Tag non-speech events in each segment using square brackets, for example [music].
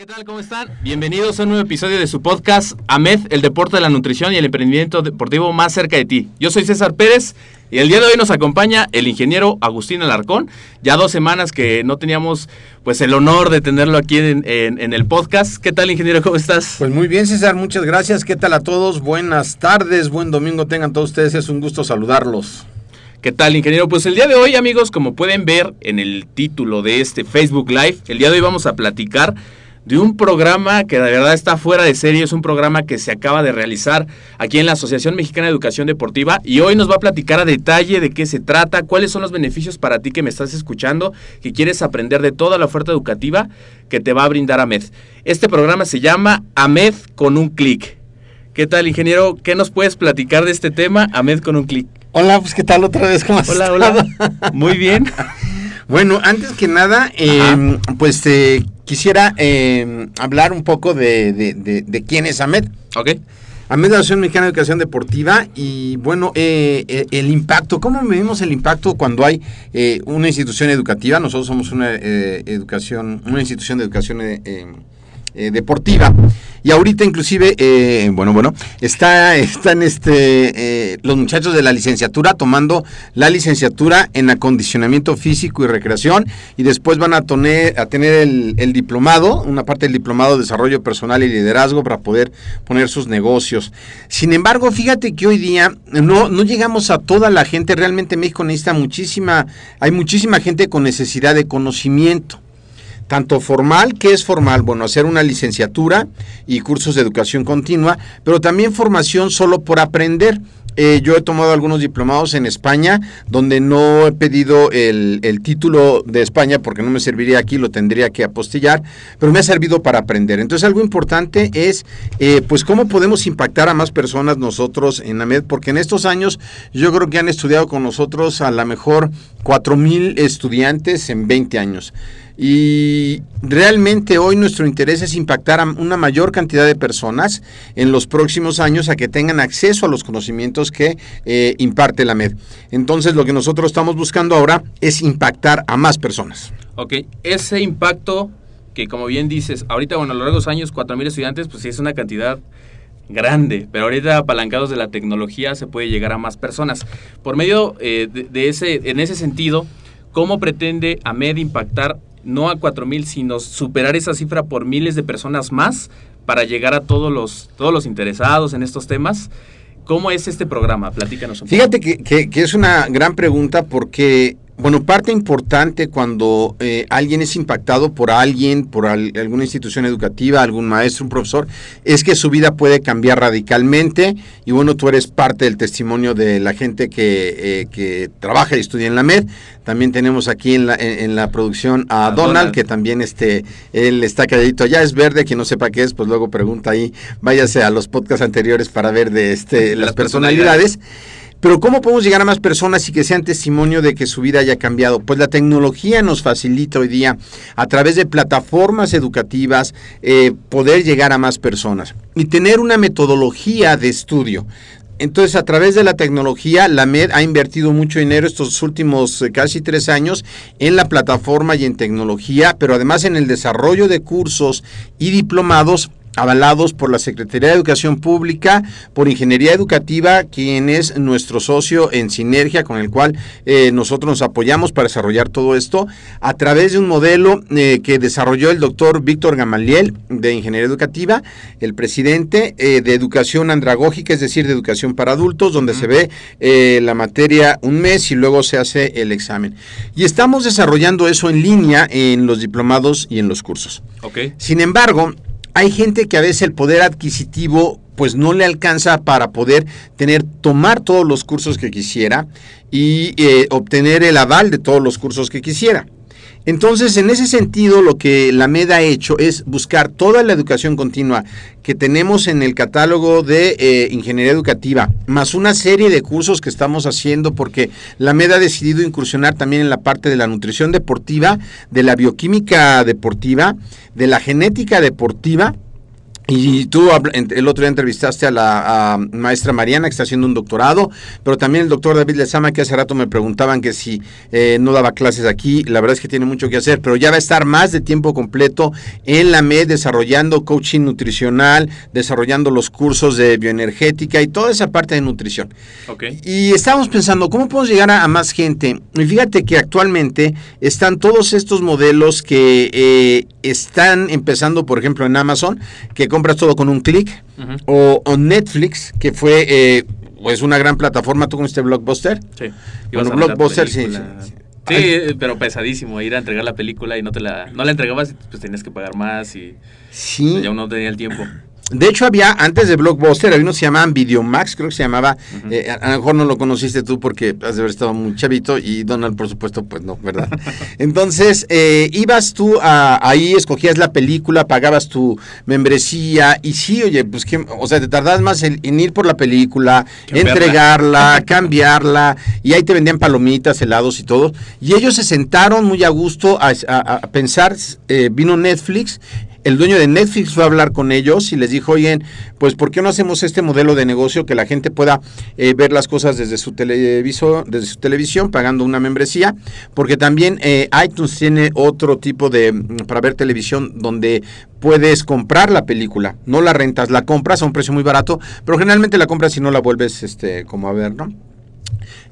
¿qué tal? ¿Cómo están? Bienvenidos a un nuevo episodio de su podcast AMED, el deporte de la nutrición y el emprendimiento deportivo más cerca de ti. Yo soy César Pérez y el día de hoy nos acompaña el ingeniero Agustín Alarcón. Ya dos semanas que no teníamos pues el honor de tenerlo aquí en, en, en, el podcast. ¿Qué tal, ingeniero? ¿Cómo estás? Pues muy bien, César, muchas gracias. ¿Qué tal a todos? Buenas tardes, buen domingo tengan todos ustedes. Es un gusto saludarlos. ¿Qué tal, ingeniero? Pues el día de hoy, amigos, como pueden ver en el título de este Facebook Live, el día de hoy vamos a platicar de un programa que de verdad está fuera de serie, es un programa que se acaba de realizar aquí en la Asociación Mexicana de Educación Deportiva y hoy nos va a platicar a detalle de qué se trata, cuáles son los beneficios para ti que me estás escuchando, que quieres aprender de toda la oferta educativa que te va a brindar AMED. Este programa se llama AMED con un clic. ¿Qué tal, ingeniero? ¿Qué nos puedes platicar de este tema, AMED con un clic? Hola, pues ¿qué tal otra vez? ¿Cómo Hola, hola. Muy bien. [laughs] Bueno, antes que nada, eh, pues eh, quisiera eh, hablar un poco de, de, de, de, quién es Ahmed. Ok. Ahmed es la Asociación Mexicana de Educación Deportiva y bueno, eh, el impacto, ¿cómo medimos el impacto cuando hay una institución educativa? Nosotros somos una educación, una institución de educación eh, deportiva. Y ahorita inclusive, eh, bueno, bueno, está, están este, eh, los muchachos de la licenciatura tomando la licenciatura en acondicionamiento físico y recreación y después van a, tener, a tener el, el, diplomado, una parte del diplomado de desarrollo personal y liderazgo para poder poner sus negocios. Sin embargo, fíjate que hoy día no, no llegamos a toda la gente, realmente México necesita muchísima, hay muchísima gente con necesidad de conocimiento tanto formal, que es formal? Bueno, hacer una licenciatura y cursos de educación continua, pero también formación solo por aprender. Eh, yo he tomado algunos diplomados en España donde no he pedido el, el, título de España porque no me serviría aquí, lo tendría que apostillar, pero me ha servido para aprender. Entonces algo importante es eh, pues cómo podemos impactar a más personas nosotros en AMED, porque en estos años yo creo que han estudiado con nosotros a lo mejor 4.000 estudiantes en 20 años. Y realmente hoy nuestro interés es impactar a una mayor cantidad de personas en los próximos años a que tengan acceso a los conocimientos que eh, imparte la MED. Entonces lo que nosotros estamos buscando ahora es impactar a más personas. Ok, ese impacto que como bien dices, ahorita bueno, a lo largo de los años 4.000 estudiantes, pues sí es una cantidad grande, pero ahorita apalancados de la tecnología se puede llegar a más personas. Por medio eh, de, de, ese, en ese sentido, ¿cómo pretende AMED impactar no a 4.000, sino superar esa cifra por miles de personas más para llegar a todos los, todos los interesados en estos temas. ¿Cómo es este programa? Platícanos un Fíjate que, que, que, es una gran pregunta porque Bueno, parte importante cuando eh, alguien es impactado por alguien, por al- alguna institución educativa, algún maestro, un profesor, es que su vida puede cambiar radicalmente y bueno, tú eres parte del testimonio de la gente que, eh, que trabaja y estudia en la MED. También tenemos aquí en la, en, en la producción a, A Donald, Donald. que también este, él está calladito allá, es verde, quien no sepa qué es, pues luego pregunta ahí, váyase a los podcasts anteriores para ver de este, las Las personalidades. Pero ¿cómo podemos llegar a más personas y que sean testimonio de que su vida haya cambiado? Pues la tecnología nos facilita hoy día a través de plataformas educativas eh, poder llegar a más personas y tener una metodología de estudio. Entonces, a través de la tecnología, la MED ha invertido mucho dinero estos últimos eh, casi tres años en la plataforma y en tecnología, pero además en el desarrollo de cursos y diplomados avalados por la Secretaría de Educación Pública, por Ingeniería Educativa, quien es nuestro socio en sinergia con el cual eh, nosotros nos apoyamos para desarrollar todo esto, a través de un modelo eh, que desarrolló el doctor Víctor Gamaliel de Ingeniería Educativa, el presidente eh, de Educación Andragógica, es decir, de Educación para Adultos, donde se ve la materia un mes y luego se hace el examen. Y estamos desarrollando eso en línea en los diplomados y en los cursos. Ok. Sin embargo, hay gente que a veces el poder adquisitivo pues no le alcanza para poder tener, tomar todos los cursos que quisiera y eh, obtener el aval de todos los cursos que quisiera. Entonces, en ese sentido, lo que la MED ha hecho es buscar toda la educación continua que tenemos en el catálogo de eh, ingeniería educativa, más una serie de cursos que estamos haciendo, porque la MED ha decidido incursionar también en la parte de la nutrición deportiva, de la bioquímica deportiva, de la genética deportiva. Y tú el otro día entrevistaste a la a maestra Mariana, que está haciendo un doctorado, pero también el doctor David Lezama, que hace rato me preguntaban que si eh, no daba clases aquí. La verdad es que tiene mucho que hacer, pero ya va a estar más de tiempo completo en la MED desarrollando coaching nutricional, desarrollando los cursos de bioenergética y toda esa parte de nutrición. Ok. Y estábamos pensando, ¿cómo podemos llegar a, a más gente? Y fíjate que actualmente están todos estos modelos que eh, están empezando, por ejemplo, en Amazon, que compras todo con un clic, o, o Netflix, que fue eh, pues una gran plataforma, tú con este blockbuster. Sí. Bueno, Blockbuster, sí, película. sí, sí. Sí, Ay. pero pesadísimo, ir a entregar la película y no te la, no la entregabas, pues tenías que pagar más y Sí. ya uno no tenía el tiempo. De hecho, había, antes de Blockbuster, había uno que se llamaban Videomax, creo que se llamaba. eh, a, a lo mejor no lo conociste tú porque has de haber estado muy chavito y Donald, por supuesto, pues no, ¿verdad? [laughs] Entonces, eh, ibas tú a- ahí, escogías la película, pagabas tu membresía y sí, oye, pues que, o sea, te tardabas más en, en ir por la película, entregarla, [laughs] cambiarla y ahí te vendían palomitas, helados y todo. Y ellos se sentaron muy a gusto a, a- a pensar, eh, vino Netflix el dueño de Netflix fue a hablar con ellos y les dijo, oigan, pues ¿por qué no hacemos este modelo de negocio que la gente pueda eh, ver las cosas desde su televisor, desde su televisión, pagando una membresía? Porque también eh, iTunes tiene otro tipo de, mm, para ver televisión, donde puedes comprar la película, no la rentas, la compras a un precio muy barato, pero generalmente la compras y no la vuelves este, como a ver, ¿no?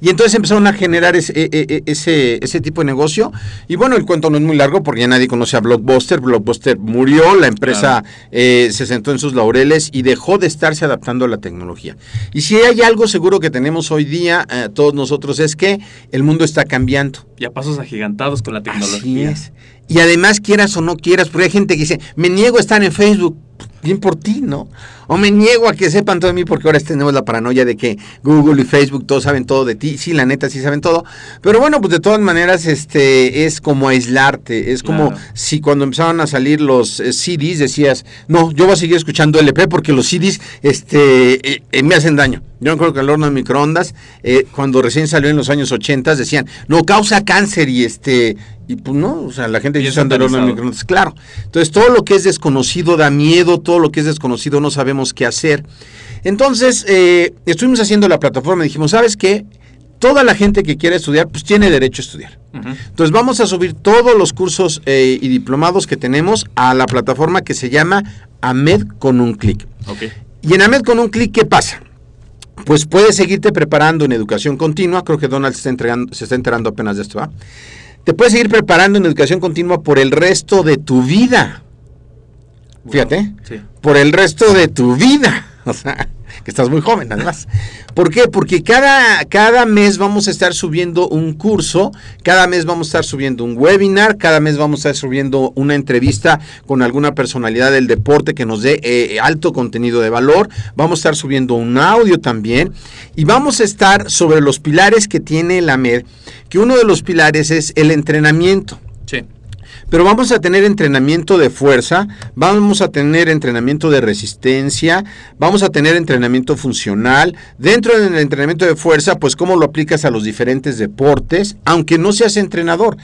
Y entonces empezaron a generar ese, e- e- ese, ese tipo de negocio. Y bueno, el cuento no es muy largo porque ya nadie conoce a Blockbuster. Blockbuster murió, la empresa eh, se sentó en sus laureles y dejó de estarse adaptando a la tecnología. Y si hay algo seguro que tenemos hoy día, eh, todos nosotros, es que el mundo está cambiando. Y a pasos agigantados con la Así tecnología. es. Y además, quieras o no quieras, porque hay gente que dice, me niego a estar en Facebook. Bien por ti, ¿no? O me niego a que sepan todo de mí porque ahora tenemos la paranoia de que Google y Facebook todos saben todo de ti. Sí, la neta, sí saben todo. Pero bueno, pues de todas maneras, este es como aislarte. Es como Claro. si cuando empezaban a salir los eh, CDs decías, no, yo voy a seguir escuchando LP porque los CDs este, eh, eh, me hacen daño. Yo creo que el horno de microondas, eh, cuando recién salió en los años 80, decían, no, causa cáncer y este, y pues no, o sea, la gente dice el horno de microondas, claro. Entonces, todo lo que es desconocido da miedo, todo lo que es desconocido no sabemos qué hacer. Entonces, eh, estuvimos haciendo la plataforma y dijimos, ¿sabes qué? Toda la gente que quiera estudiar, pues tiene derecho a estudiar. Entonces vamos a subir todos los cursos eh, y diplomados que tenemos a la plataforma que se llama AMED con un clic. Y en AMED con un clic, ¿qué pasa? Pues puedes seguirte preparando en educación continua. Creo que Donald se está, entregando- se está enterando apenas de esto. Te puedes seguir preparando en educación continua por el resto de tu vida. Fíjate, Sí. por el resto de tu vida. [laughs] O sea, [laughs] que estás muy joven además. ¿Por qué? Porque cada, cada mes vamos a estar subiendo un curso, cada mes vamos a estar subiendo un webinar, cada mes vamos a estar subiendo una entrevista con alguna personalidad del deporte que nos dé eh, alto contenido de valor, vamos a estar subiendo un audio también y vamos a estar sobre los pilares que tiene la MED, que uno de los pilares es el entrenamiento. Sí. Pero vamos a tener entrenamiento de fuerza, vamos a tener entrenamiento de resistencia, vamos a tener entrenamiento funcional. Dentro del entrenamiento de fuerza, pues cómo lo aplicas a los diferentes deportes, aunque no seas entrenador.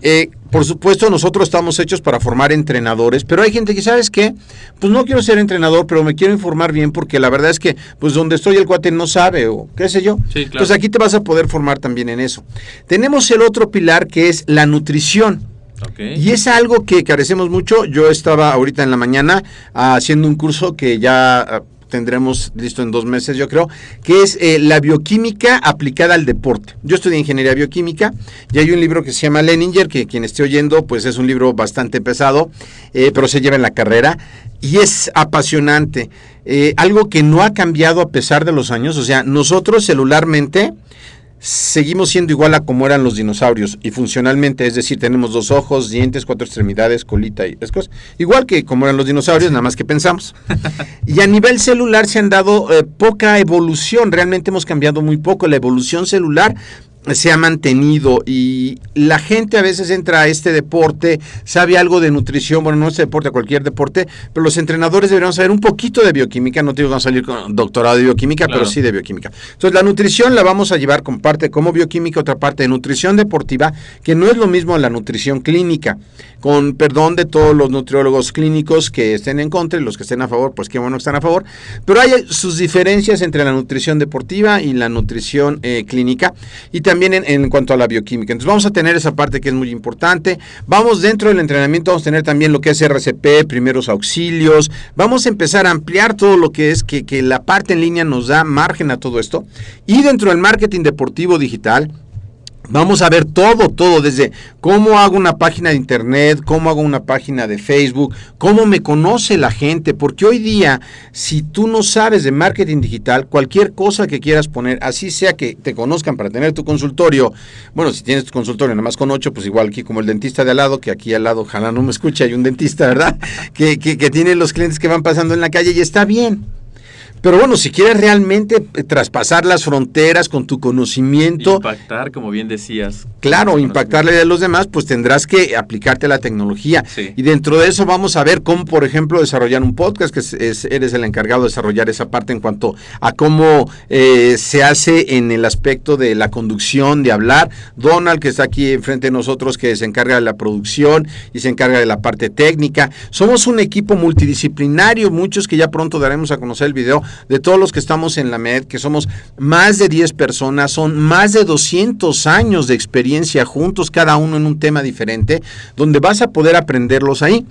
Eh, por supuesto, nosotros estamos hechos para formar entrenadores, pero hay gente que, ¿sabes qué? Pues no quiero ser entrenador, pero me quiero informar bien porque la verdad es que, pues donde estoy el cuate no sabe o qué sé yo. Sí, claro. Entonces aquí te vas a poder formar también en eso. Tenemos el otro pilar que es la nutrición. Y es algo que carecemos mucho. Yo estaba ahorita en la mañana ah, haciendo un curso que ya ah, tendremos listo en dos meses, yo creo, que es eh, la bioquímica aplicada al deporte. Yo estudié ingeniería bioquímica y hay un libro que se llama Leninger, que quien esté oyendo, pues es un libro bastante pesado, eh, pero se lleva en la carrera y es apasionante. Eh, algo que no ha cambiado a pesar de los años, o sea, nosotros celularmente seguimos siendo igual a como eran los dinosaurios y funcionalmente, es decir, tenemos dos ojos, dientes, cuatro extremidades, colita y es cosa, igual que como eran los dinosaurios, nada más que pensamos. [laughs] y a nivel celular se han dado eh, poca evolución, realmente hemos cambiado muy poco, la evolución celular se ha mantenido y la gente a veces entra a este deporte, sabe algo de nutrición, bueno, no este deporte, cualquier deporte, pero los entrenadores deberían saber un poquito de bioquímica, no te digo que salir con doctorado de bioquímica, Claro. pero sí de bioquímica. Entonces la nutrición la vamos a llevar con parte como bioquímica, otra parte de nutrición deportiva, que no es lo mismo la nutrición clínica, con perdón de todos los nutriólogos clínicos que estén en contra y los que estén a favor, pues qué bueno que están a favor, pero hay sus diferencias entre la nutrición deportiva y la nutrición eh, clínica y también en, en cuanto a la bioquímica. Entonces vamos a tener esa parte que es muy importante. Vamos dentro del entrenamiento, vamos a tener también lo que es RCP, primeros auxilios. Vamos a empezar a ampliar todo lo que es que, que la parte en línea nos da margen a todo esto. Y dentro del marketing deportivo digital, Vamos a ver todo, todo, desde cómo hago una página de internet, cómo hago una página de Facebook, cómo me conoce la gente, porque hoy día, si tú no sabes de marketing digital, cualquier cosa que quieras poner, así sea que te conozcan para tener tu consultorio, bueno, si tienes tu consultorio nada más con ocho, pues igual aquí como el dentista de al lado, que aquí al lado, ojalá no me escuche, hay un dentista, ¿verdad? [laughs] que, que, que tiene los clientes que van pasando en la calle y está bien. Pero bueno, si quieres realmente eh, traspasar las fronteras con tu conocimiento, Impactar, como bien decías. Claro, impactarle a los demás, pues tendrás que aplicarte la tecnología. Sí. Y dentro de eso vamos a ver cómo, por ejemplo, desarrollar un podcast, que es- es- eres el encargado de desarrollar esa parte en cuanto a cómo eh, se hace en el aspecto de la conducción, de hablar. Donald, que está aquí enfrente de nosotros, que se encarga de la producción y se encarga de la parte técnica. Somos un equipo multidisciplinario, muchos que ya pronto daremos a conocer el video de todos los que estamos en la MED, que somos más de 10 personas, son más de 200 años de experiencia juntos, cada uno en un tema diferente, donde vas a poder aprenderlos ahí.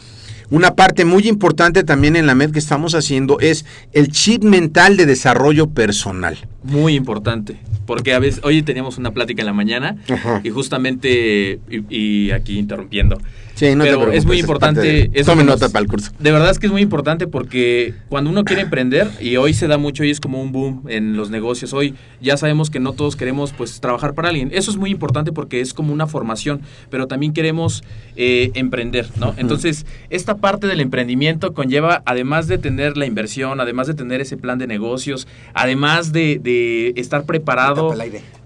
Una parte muy importante también en la MED que estamos haciendo es el chip mental de desarrollo personal. Muy importante, porque a veces, hoy teníamos una plática en la mañana Ajá. y justamente, y, y aquí interrumpiendo, Sí, no te pero preocupes, es muy es importante. de- eso Tome nota para el curso. De verdad es que es muy importante porque cuando uno quiere emprender, y hoy se da mucho y es como un boom en los negocios, hoy ya sabemos que no todos queremos pues trabajar para alguien. Eso es muy importante porque es como una formación, pero también queremos eh, emprender, ¿no? Entonces, esta parte del emprendimiento conlleva, además de tener la inversión, además de tener ese plan de negocios, además de, de estar preparado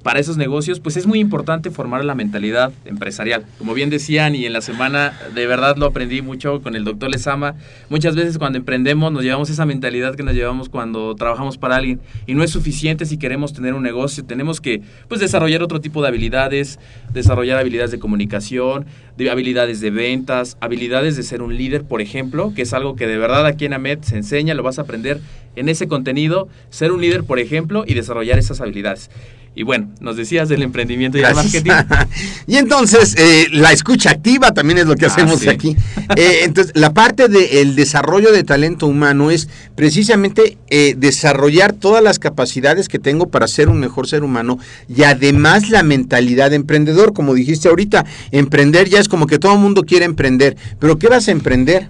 para esos negocios, pues es muy importante formar la mentalidad empresarial. Como bien decían y en la semana de verdad lo aprendí mucho con el doctor Lezama, muchas veces cuando emprendemos nos llevamos esa mentalidad que nos llevamos cuando trabajamos para alguien y no es suficiente si queremos tener un negocio, tenemos que pues desarrollar otro tipo de habilidades, desarrollar habilidades de comunicación, de habilidades de ventas, habilidades de ser un líder, por ejemplo, que es algo que de verdad aquí en AMED se enseña, lo vas a aprender en ese contenido, ser un líder, por ejemplo, y desarrollar esas habilidades. Y bueno, nos decías del emprendimiento y el marketing. [laughs] y entonces, eh, la escucha activa también es lo que Ah, hacemos sí. aquí. Eh, entonces, la parte del desarrollo de talento humano es precisamente eh, desarrollar todas las capacidades que tengo para ser un mejor ser humano y además la mentalidad de emprendedor. Como dijiste ahorita, emprender ya es como que todo el mundo quiere emprender. Pero ¿qué vas a emprender?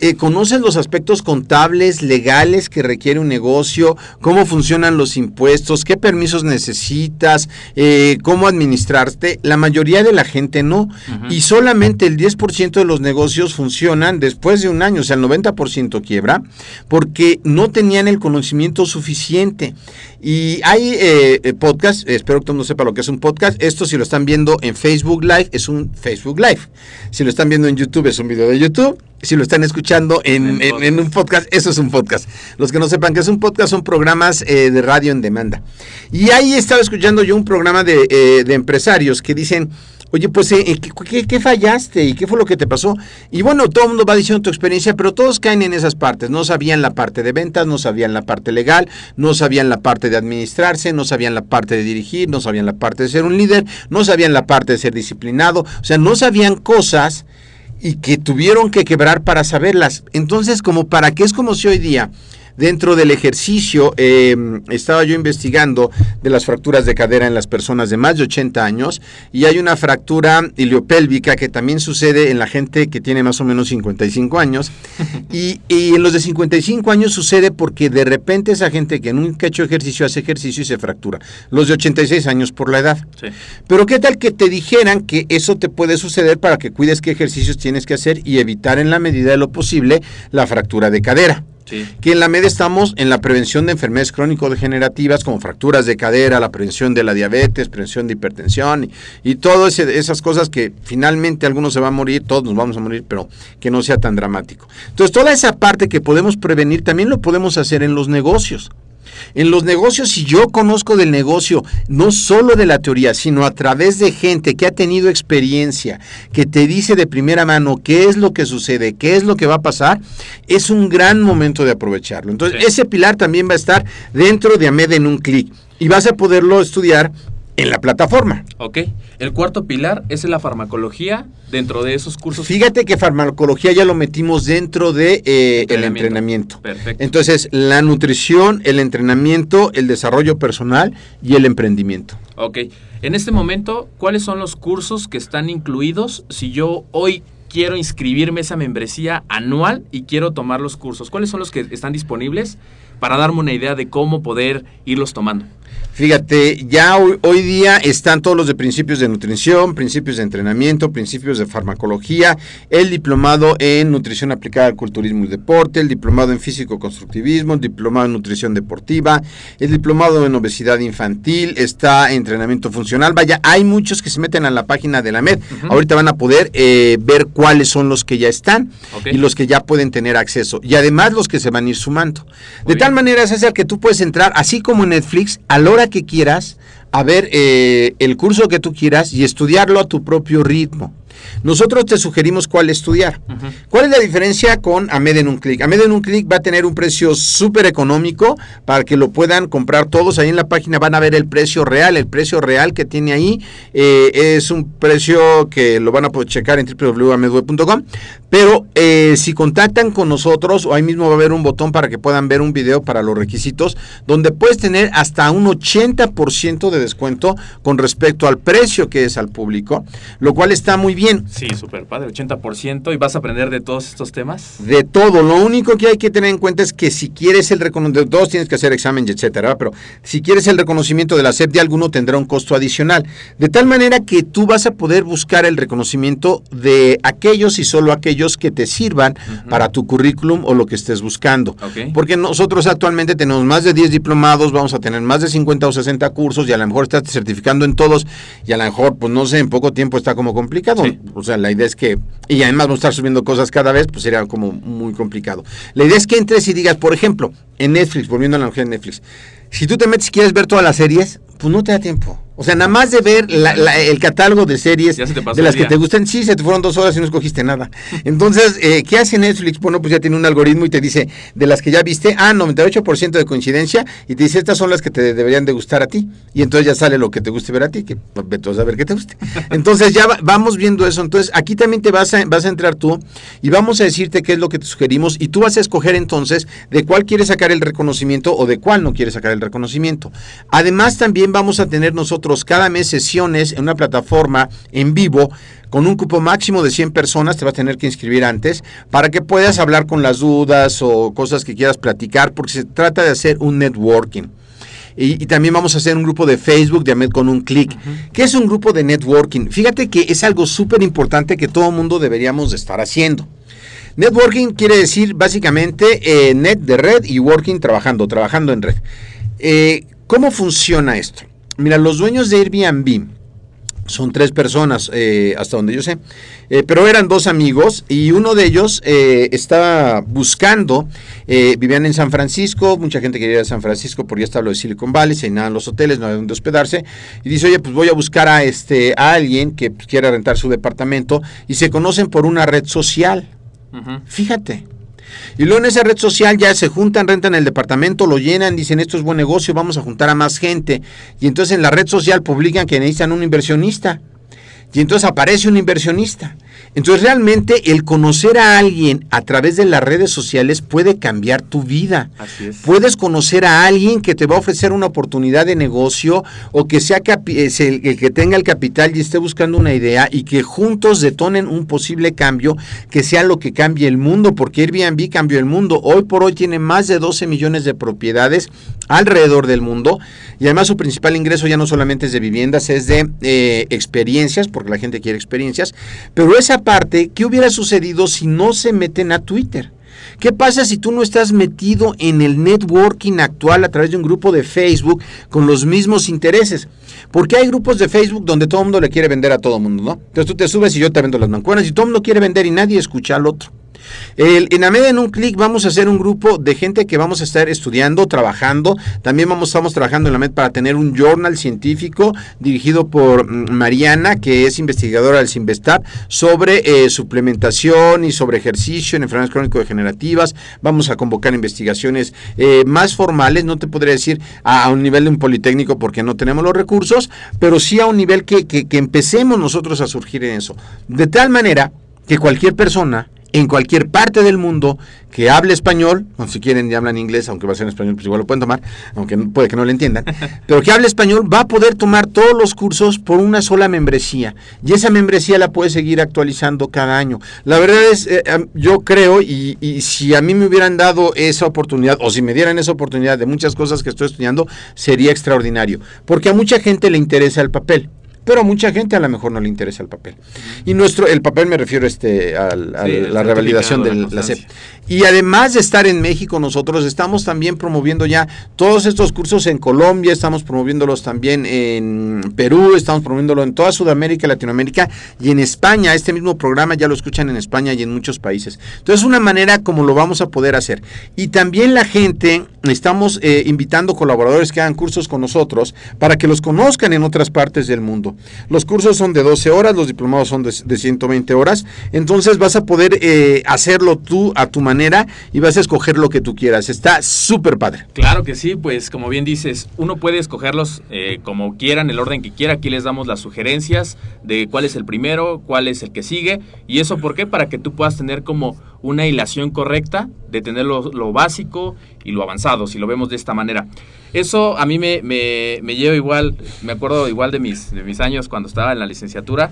Eh, conoces los aspectos contables, legales que requiere un negocio, cómo funcionan los impuestos, qué permisos necesitas, eh, cómo administrarte. La mayoría de la gente no. Y solamente el 10% de los negocios funcionan después de un año, o sea, el 90% quiebra, porque no tenían el conocimiento suficiente. Y hay eh, podcast, espero que todo el mundo sepa lo que es un podcast. Esto si lo están viendo en Facebook Live, es un Facebook Live. Si lo están viendo en YouTube, es un video de YouTube. Si lo están escuchando en, en- en un podcast, eso es un podcast. Los que no sepan que es un podcast son programas eh, de radio en demanda. Y ahí estaba escuchando yo un programa de, eh, de empresarios que dicen, oye, pues, eh, ¿qué, qué, qué fallaste? ¿Y qué fue lo que te pasó? Y bueno, todo el mundo va diciendo tu experiencia, pero todos caen en esas partes. No sabían la parte de ventas, no sabían la parte legal, no sabían la parte de administrarse, no sabían la parte de dirigir, no sabían la parte de ser un líder, no sabían la parte de ser disciplinado. O sea, no sabían cosas y que tuvieron que quebrar para saberlas. Entonces, como para qué es como si hoy día, dentro del ejercicio, eh, estaba yo investigando de las fracturas de cadera en las personas de más de 80 años y hay una fractura iliopélvica que también sucede en la gente que tiene más o menos 55 años [laughs] y, y en los de 55 años sucede porque de repente esa gente que nunca ha hecho ejercicio hace ejercicio y se fractura. Los de 86 años por la edad. Sí. Pero qué tal que te dijeran que eso te puede suceder para que cuides qué ejercicios tienes que hacer y evitar en la medida de lo posible la fractura de cadera. Que en la MED estamos en la prevención de enfermedades crónico-degenerativas como fracturas de cadera, la prevención de la diabetes, prevención de hipertensión y, y todas esas cosas que finalmente algunos se van a morir, todos nos vamos a morir, pero que no sea tan dramático. Entonces, toda esa parte que podemos prevenir también lo podemos hacer en los negocios. En los negocios, si yo conozco del negocio, no solo de la teoría, sino a través de gente que ha tenido experiencia, que te dice de primera mano qué es lo que sucede, qué es lo que va a pasar, es un gran momento de aprovecharlo. Entonces, Sí. ese pilar también va a estar dentro de AMED en un clic y vas a poderlo estudiar en la plataforma. Ok. El cuarto pilar es la farmacología dentro de esos cursos. Fíjate que farmacología ya lo metimos dentro de eh, el Entrenamiento. entrenamiento. Perfecto. Entonces, la nutrición, el entrenamiento, el desarrollo personal y el emprendimiento. Ok. En este momento, ¿cuáles son los cursos que están incluidos si yo hoy quiero inscribirme a esa membresía anual y quiero tomar los cursos? ¿Cuáles son los que están disponibles para darme una idea de cómo poder irlos tomando? Fíjate, ya hoy, hoy día están todos los de principios de nutrición, principios de entrenamiento, principios de farmacología, el diplomado en nutrición aplicada al culturismo y deporte, el diplomado en físico-constructivismo, el diplomado en nutrición deportiva, el diplomado en obesidad infantil, está entrenamiento funcional. Vaya, hay muchos que se meten a la página de la MED. Ahorita van a poder eh, ver cuáles son los que ya están y los que ya pueden tener acceso. Y además los que se van a ir sumando. Muy de tal manera, César, que tú puedes entrar, así como en Netflix, a la hora que quieras, a ver eh, el curso que tú quieras y estudiarlo a tu propio ritmo. Nosotros te sugerimos cuál estudiar. ¿Cuál es la diferencia con AMED en un clic? AMED en un clic va a tener un precio súper económico para que lo puedan comprar todos. Ahí en la página van a ver el precio real. El precio real que tiene ahí eh, es un precio que lo van a poder checar en www.amedweb.com. Pero eh, si contactan con nosotros, o ahí mismo va a haber un botón para que puedan ver un video para los requisitos, donde puedes tener hasta un 80% de descuento con respecto al precio que es al público, lo cual está muy bien. Sí, súper padre, 80%. ¿Y vas a aprender de todos estos temas? De todo, lo único que hay que tener en cuenta es que si quieres el reconocimiento, todos tienes que hacer examen etcétera, pero si quieres el reconocimiento de la SEP de alguno tendrá un costo adicional, de tal manera que tú vas a poder buscar el reconocimiento de aquellos y solo aquellos que te sirvan para tu currículum o lo que estés buscando. Porque nosotros actualmente tenemos más de 10 diplomados, vamos a tener más de 50 o 60 cursos y a lo mejor estás certificando en todos y a lo mejor, pues no sé, en poco tiempo está como complicado. Sí. O sea, la idea es que, y además vamos a estar subiendo cosas cada vez, pues sería como muy complicado. La idea es que entres y digas, por ejemplo, en Netflix, volviendo a la mujer de Netflix, si tú te metes y quieres ver todas las series, pues no te da tiempo. O sea, nada más de ver la- la- el catálogo de series se de las que te gustan, sí, se te fueron dos horas y no escogiste nada. [laughs] Entonces, eh, ¿qué hace Netflix? Bueno, pues ya tiene un algoritmo y te dice, de las que ya viste, ah, 98% de coincidencia, y te dice, estas son las que te deberían de gustar a ti. Y entonces ya sale lo que te guste ver a ti, que vete a ver qué te guste. [laughs] Entonces ya va- vamos viendo eso. Entonces, aquí también te vas a, vas a entrar tú y vamos a decirte qué es lo que te sugerimos y tú vas a escoger entonces de cuál quieres sacar el reconocimiento o de cuál no quieres sacar el reconocimiento. Además, también también vamos a tener nosotros cada mes sesiones en una plataforma en vivo con un cupo máximo de 100 personas, te vas a tener que inscribir antes, para que puedas hablar con las dudas o cosas que quieras platicar, porque se trata de hacer un networking. Y, y también vamos a hacer un grupo de Facebook de Ahmed con un clic. ¿Qué es un grupo de networking? Fíjate que es algo súper importante que todo mundo deberíamos de estar haciendo. Networking quiere decir básicamente eh, net de red y working trabajando, trabajando en red. Eh, ¿Cómo funciona esto? Mira, los dueños de Airbnb son tres personas, eh, hasta donde yo sé, eh, pero eran dos amigos y uno de ellos eh, estaba buscando, eh, vivían en San Francisco, mucha gente quería ir a San Francisco porque ya estaba lo de Silicon Valley, se llenaban los hoteles, no había donde hospedarse, y dice, oye, pues voy a buscar a, este, a alguien que quiera rentar su departamento y se conocen por una red social. Fíjate. Y luego en esa red social ya se juntan, rentan el departamento, lo llenan, dicen esto es buen negocio, vamos a juntar a más gente. Y entonces en la red social publican que necesitan un inversionista. Y entonces aparece un inversionista. Entonces realmente el conocer a alguien a través de las redes sociales puede cambiar tu vida. Así es. Puedes conocer a alguien que te va a ofrecer una oportunidad de negocio o que sea es el, que tenga el capital y esté buscando una idea y que juntos detonen un posible cambio que sea lo que cambie el mundo, porque Airbnb cambió el mundo. Hoy por hoy tiene más de 12 millones de propiedades alrededor del mundo y además su principal ingreso ya no solamente es de viviendas, es de eh, experiencias, porque la gente quiere experiencias, pero esa parte, ¿qué hubiera sucedido si no se meten a Twitter? ¿Qué pasa si tú no estás metido en el networking actual a través de un grupo de Facebook con los mismos intereses? Porque hay grupos de Facebook donde todo el mundo le quiere vender a todo el mundo, ¿no? Entonces tú te subes y yo te vendo las mancuernas y todo el mundo quiere vender y nadie escucha al otro. El, en AMED en un clic vamos a hacer un grupo de gente que vamos a estar estudiando, trabajando. También vamos, estamos trabajando en la MED para tener un journal científico dirigido por mm, Mariana, que es investigadora del Sinvestab, sobre eh, suplementación y sobre ejercicio en enfermedades crónico-degenerativas. Vamos a convocar investigaciones eh, más formales, no te podría decir a, a un nivel de un politécnico porque no tenemos los recursos, pero sí a un nivel que, que, que empecemos nosotros a surgir en eso. De tal manera que cualquier persona en cualquier parte del mundo que hable español, o si quieren ya hablan inglés, aunque va a ser en español, pues igual lo pueden tomar, aunque no- puede que no lo entiendan, [laughs] pero que hable español va a poder tomar todos los cursos por una sola membresía y esa membresía la puede seguir actualizando cada año. La verdad es, eh, yo creo, y, y si a mí me hubieran dado esa oportunidad, o si me dieran esa oportunidad de muchas cosas que estoy estudiando, sería extraordinario, porque a mucha gente le interesa el papel pero a mucha gente a lo mejor no le interesa el papel. Y nuestro, el papel me refiero este, al- a Sí, la revalidación de la constancia. Y además de estar en México, nosotros estamos también promoviendo ya todos estos cursos en Colombia, estamos promoviéndolos también en Perú, estamos promoviéndolo en toda Sudamérica, Latinoamérica y en España. Este mismo programa ya lo escuchan en España y en muchos países. Entonces, es una manera como lo vamos a poder hacer. Y también la gente, estamos eh, invitando colaboradores que hagan cursos con nosotros para que los conozcan en otras partes del mundo. Los cursos son de 12 horas, los diplomados son de, de 120 horas. Entonces vas a poder eh, hacerlo tú a tu manera y vas a escoger lo que tú quieras. Está súper padre. Claro que sí, pues como bien dices, uno puede escogerlos eh, como quieran, el orden que quiera. Aquí les damos las sugerencias de cuál es el primero, cuál es el que sigue. ¿Y eso por qué? Para que tú puedas tener como una hilación correcta de tener lo, básico y lo avanzado, si lo vemos de esta manera. Eso a mí me, me, me lleva igual, me acuerdo igual de mis, de mis años cuando estaba en la licenciatura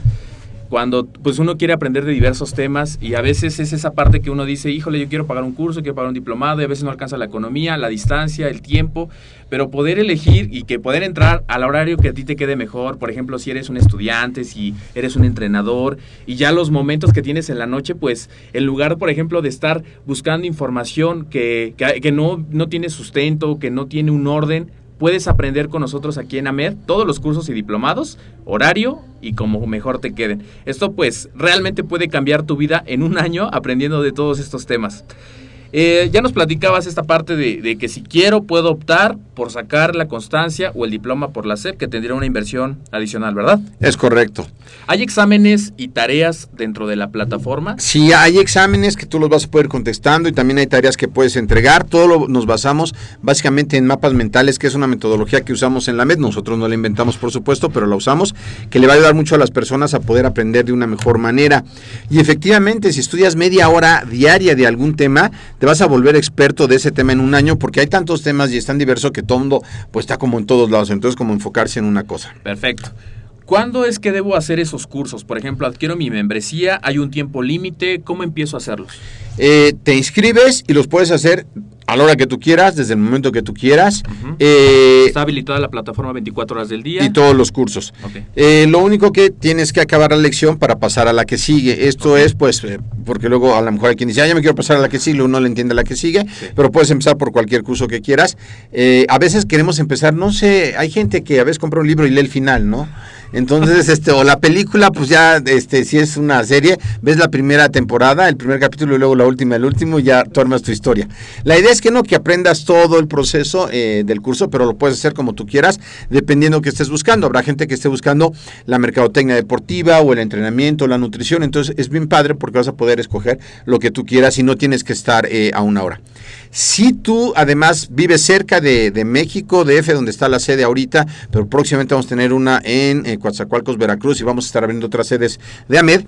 cuando pues uno quiere aprender de diversos temas y a veces es esa parte que uno dice, híjole, yo quiero pagar un curso, quiero pagar un diplomado y a veces no alcanza la economía, la distancia, el tiempo, pero poder elegir y que poder entrar al horario que a ti te quede mejor, por ejemplo, si eres un estudiante, si eres un entrenador y ya los momentos que tienes en la noche, pues en lugar, por ejemplo, de estar buscando información que, que, que no, no tiene sustento, que no tiene un orden, puedes aprender con nosotros aquí en AMED todos los cursos y diplomados, horario y como mejor te queden. Esto pues realmente puede cambiar tu vida en un año aprendiendo de todos estos temas. Eh, ya nos platicabas esta parte de, de, que si quiero puedo optar por sacar la constancia o el diploma por la SEP, que tendría una inversión adicional, ¿verdad? Es correcto. ¿Hay exámenes y tareas dentro de la plataforma? Sí, hay exámenes que tú los vas a poder contestando y también hay tareas que puedes entregar. Todo lo, nos basamos básicamente en mapas mentales, que es una metodología que usamos en la MED. Nosotros no la inventamos, por supuesto, pero la usamos, que le va a ayudar mucho a las personas a poder aprender de una mejor manera. Y efectivamente, si estudias media hora diaria de algún tema, te vas a volver experto de ese tema en un año porque hay tantos temas y es tan diverso que todo mundo pues está como en todos lados, entonces como enfocarse en una cosa. Perfecto. ¿Cuándo es que debo hacer esos cursos? Por ejemplo, adquiero mi membresía, hay un tiempo límite, ¿cómo empiezo a hacerlos? Eh, te inscribes y los puedes hacer a la hora que tú quieras, desde el momento que tú quieras. Eh, Está habilitada la plataforma 24 horas del día. y todos los cursos. Ok. Eh, lo único que tienes que acabar la lección para pasar a la que sigue. Esto es, pues, eh, porque luego a lo mejor hay quien dice, ah, ya me quiero pasar a la que sigue, uno le entiende la que sigue, Sí. pero puedes empezar por cualquier curso que quieras. Eh, a veces queremos empezar, no sé, hay gente que a veces compra un libro y lee el final, ¿no? Entonces, este, o la película, pues ya, este, si es una serie, ves la primera temporada, el primer capítulo y luego la última, el último, y ya tú armas tu historia. La idea es que no, que aprendas todo el proceso eh, del curso, pero lo puedes hacer como tú quieras, dependiendo que estés buscando. Habrá gente que esté buscando la mercadotecnia deportiva o el entrenamiento, la nutrición, entonces es bien padre porque vas a poder escoger lo que tú quieras y no tienes que estar eh, a una hora. Si tú además vives cerca de, de México, de F, donde está la sede ahorita, pero próximamente vamos a tener una en eh, Coatzacoalcos, Veracruz, y vamos a estar abriendo otras sedes de AMED,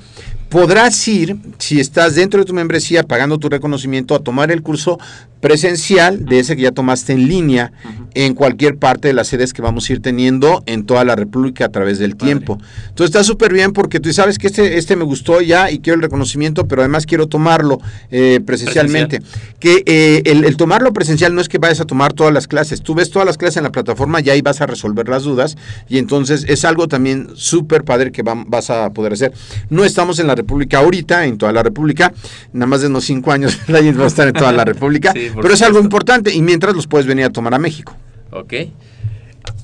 podrás ir, si estás dentro de tu membresía, pagando tu reconocimiento, a tomar el curso presencial de ese que ya tomaste en línea en cualquier parte de las sedes que vamos a ir teniendo en toda la República a través del Padre. tiempo. Entonces está súper bien porque tú sabes que este, este me gustó ya y quiero el reconocimiento, pero además quiero tomarlo eh, presencialmente. Que eh, el, el tomarlo presencial no es que vayas a tomar todas las clases, tú ves todas las clases en la plataforma y ahí vas a resolver las dudas y entonces es algo también súper padre que vas a poder hacer. No estamos en la República ahorita, en toda la República, nada más de unos cinco años [laughs] vamos a estar en toda la República, [laughs] Sí, pero es algo importante y mientras los puedes venir a tomar a México. Ok.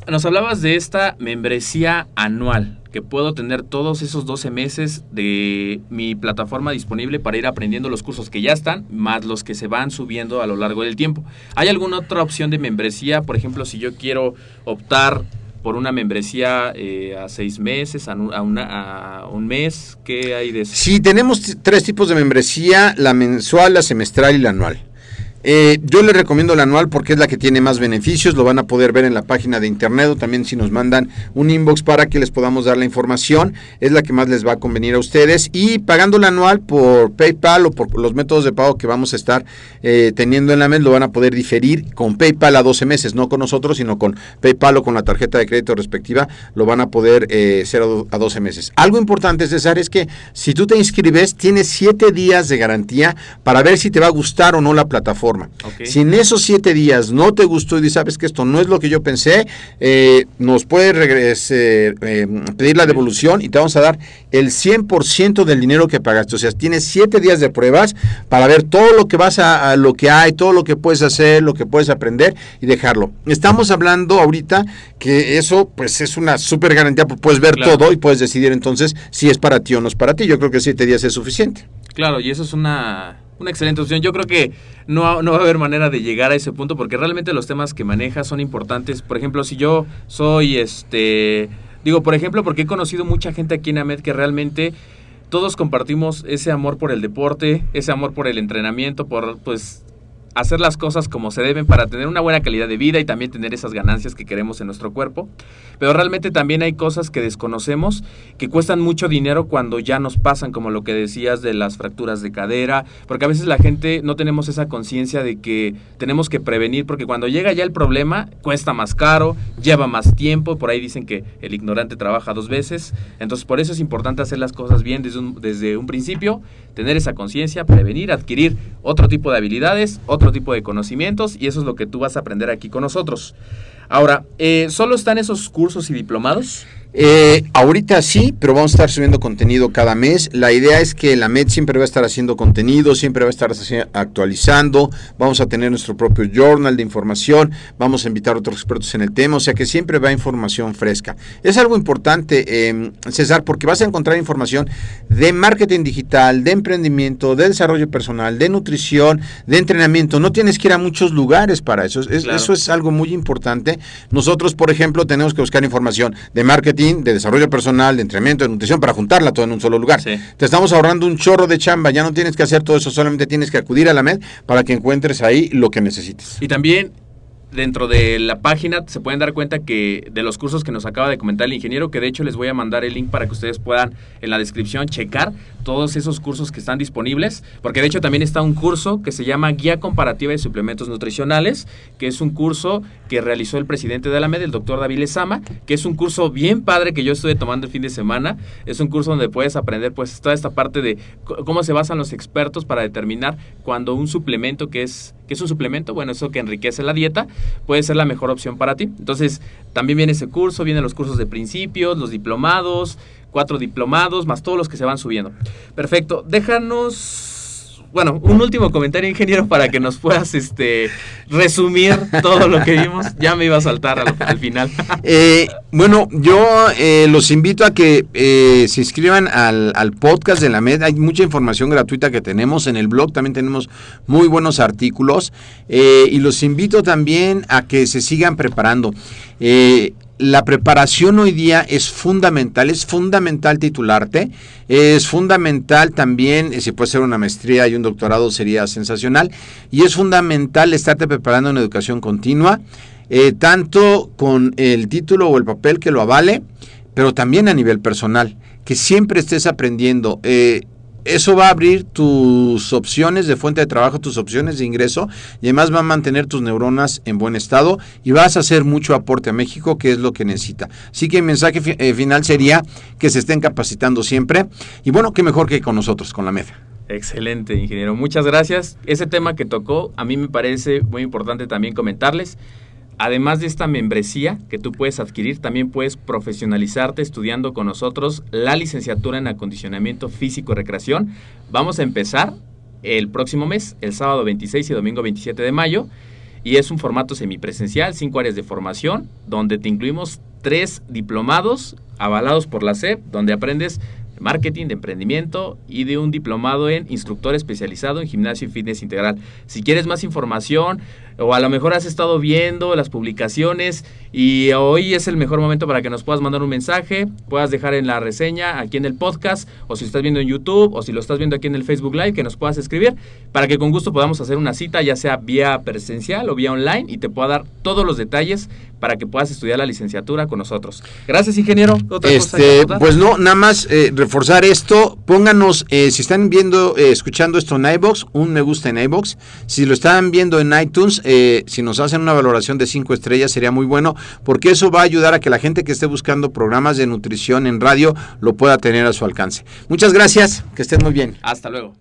Nos hablabas de esta membresía anual, que puedo tener todos esos 12 meses de mi plataforma disponible para ir aprendiendo los cursos que ya están, más los que se van subiendo a lo largo del tiempo. ¿Hay alguna otra opción de membresía? Por ejemplo, si yo quiero optar por una membresía eh, a seis meses, a, un- a una- a un mes, ¿qué hay de eso? Sí, tenemos tres tipos de membresía, la mensual, la semestral y la anual. Eh, yo les recomiendo la anual porque es la que tiene más beneficios, lo van a poder ver en la página de internet o también si nos mandan un inbox para que les podamos dar la información, es la que más les va a convenir a ustedes y pagando la anual por PayPal o por los métodos de pago que vamos a estar eh, teniendo en la mes lo van a poder diferir con PayPal a 12 meses, no con nosotros sino con PayPal o con la tarjeta de crédito respectiva, lo van a poder eh, a, do- a 12 meses. Algo importante César es que si tú te inscribes tienes 7 días de garantía para ver si te va a gustar o no la plataforma. Ok. Si en esos siete días no te gustó y dices, sabes que esto no es lo que yo pensé, eh, nos puedes regres- eh, pedir la devolución y te vamos a dar el 100% del dinero que pagaste. O sea, tienes siete días de pruebas para ver todo lo que vas a, a lo que hay, todo lo que puedes hacer, lo que puedes aprender y dejarlo. Estamos hablando ahorita que eso pues es una súper garantía, pues, puedes ver Claro. todo y puedes decidir entonces si es para ti o no es para ti. Yo creo que siete días es suficiente. Claro, y eso es una, una excelente opción. Yo creo que no, no va a haber manera de llegar a ese punto porque realmente los temas que manejas son importantes. Por ejemplo, si yo soy este... Digo, por ejemplo, porque he conocido mucha gente aquí en AMED que realmente todos compartimos ese amor por el deporte, ese amor por el entrenamiento, por pues hacer las cosas como se deben para tener una buena calidad de vida y también tener esas ganancias que queremos en nuestro cuerpo. Pero realmente también hay cosas que desconocemos que cuestan mucho dinero cuando ya nos pasan, como lo que decías de las fracturas de cadera, porque a veces la gente no tenemos esa conciencia de que tenemos que prevenir, porque cuando llega ya el problema cuesta más caro, lleva más tiempo, por ahí dicen que el ignorante trabaja dos veces, entonces por eso es importante hacer las cosas bien desde un, principio, tener esa conciencia, prevenir, adquirir otro tipo de habilidades, otro tipo de conocimientos, y eso es lo que tú vas a aprender aquí con nosotros. Ahora, eh, ¿solo están esos cursos y diplomados? Eh, ahorita sí, pero vamos a estar subiendo contenido cada mes. La idea es que la MED siempre va a estar haciendo contenido, siempre va a estar actualizando. Vamos a tener nuestro propio journal de información. Vamos a invitar a otros expertos en el tema, o sea que siempre va información fresca. Es algo importante, eh, César, porque vas a encontrar información de marketing digital, de emprendimiento, de desarrollo personal, de nutrición, de entrenamiento. No tienes que ir a muchos lugares para eso. Es- Claro. Eso es algo muy importante. Nosotros, por ejemplo, tenemos que buscar información de marketing, de desarrollo personal, de entrenamiento, de nutrición, para juntarla todo en un solo lugar. Sí. Te estamos ahorrando un chorro de chamba, ya no tienes que hacer todo eso, solamente tienes que acudir a la MED para que encuentres ahí lo que necesites. Y también dentro de la página se pueden dar cuenta que de los cursos que nos acaba de comentar el ingeniero, que de hecho les voy a mandar el link para que ustedes puedan en la descripción checar todos esos cursos que están disponibles, porque de hecho también está un curso que se llama Guía Comparativa de Suplementos Nutricionales, que es un curso que realizó el presidente de la MED, el doctor David Lezama, que es un curso bien padre que yo estuve tomando el fin de semana. Es un curso donde puedes aprender pues toda esta parte de cómo se basan los expertos para determinar cuando un suplemento que es que es un suplemento, bueno, eso que enriquece la dieta, puede ser la mejor opción para ti. Entonces, también viene ese curso, vienen los cursos de principios, los diplomados, cuatro diplomados, más todos los que se van subiendo. Perfecto, déjanos bueno, un último comentario, ingeniero, para que nos puedas este, resumir todo lo que vimos. Ya me iba a saltar al, final. [laughs] Eh, bueno, yo eh, los invito a que eh, se inscriban al, al, podcast de la MED. Hay mucha información gratuita que tenemos en el blog. También tenemos muy buenos artículos. y los invito también a que se sigan preparando la preparación hoy día es fundamental, es fundamental titularte, es fundamental también, eh, si puede ser una maestría y un doctorado sería sensacional, y es fundamental estarte preparando en educación continua, eh, tanto con el título o el papel que lo avale, pero también a nivel personal, que siempre estés aprendiendo. Eh, eso va a abrir tus opciones de fuente de trabajo, tus opciones de ingreso y además va a mantener tus neuronas en buen estado y vas a hacer mucho aporte a México, que es lo que necesita. Así que el mensaje eh, final sería que se estén capacitando siempre y bueno, qué mejor que con nosotros, con la MEF. Excelente, ingeniero. Muchas gracias. Ese tema que tocó a mí me parece muy importante también comentarles. Además de esta membresía que tú puedes adquirir, también puedes profesionalizarte estudiando con nosotros la licenciatura en acondicionamiento físico y recreación. Vamos a empezar el próximo mes, el sábado 26 y domingo 27 de mayo, y es un formato semipresencial, cinco áreas de formación, donde te incluimos tres diplomados avalados por la SEP, donde aprendes marketing, de emprendimiento y de un diplomado en instructor especializado en gimnasio y fitness integral. Si quieres más información o a lo mejor has estado viendo las publicaciones y hoy es el mejor momento para que nos puedas mandar un mensaje, puedas dejar en la reseña aquí en el podcast o si estás viendo en YouTube o si lo estás viendo aquí en el Facebook Live que nos puedas escribir para que con gusto podamos hacer una cita ya sea vía presencial o vía online y te pueda dar todos los detalles para que puedas estudiar la licenciatura con nosotros. Gracias, ingeniero. este, pues no, nada más eh, reforzar esto. Pónganos, eh, si están viendo, eh, escuchando esto en iBox, un me gusta en iBox. Si lo están viendo en iTunes, si nos hacen una valoración de cinco estrellas sería muy bueno, porque eso va a ayudar a que la gente que esté buscando programas de nutrición en radio lo pueda tener a su alcance. Muchas gracias, que estén muy bien. Hasta luego.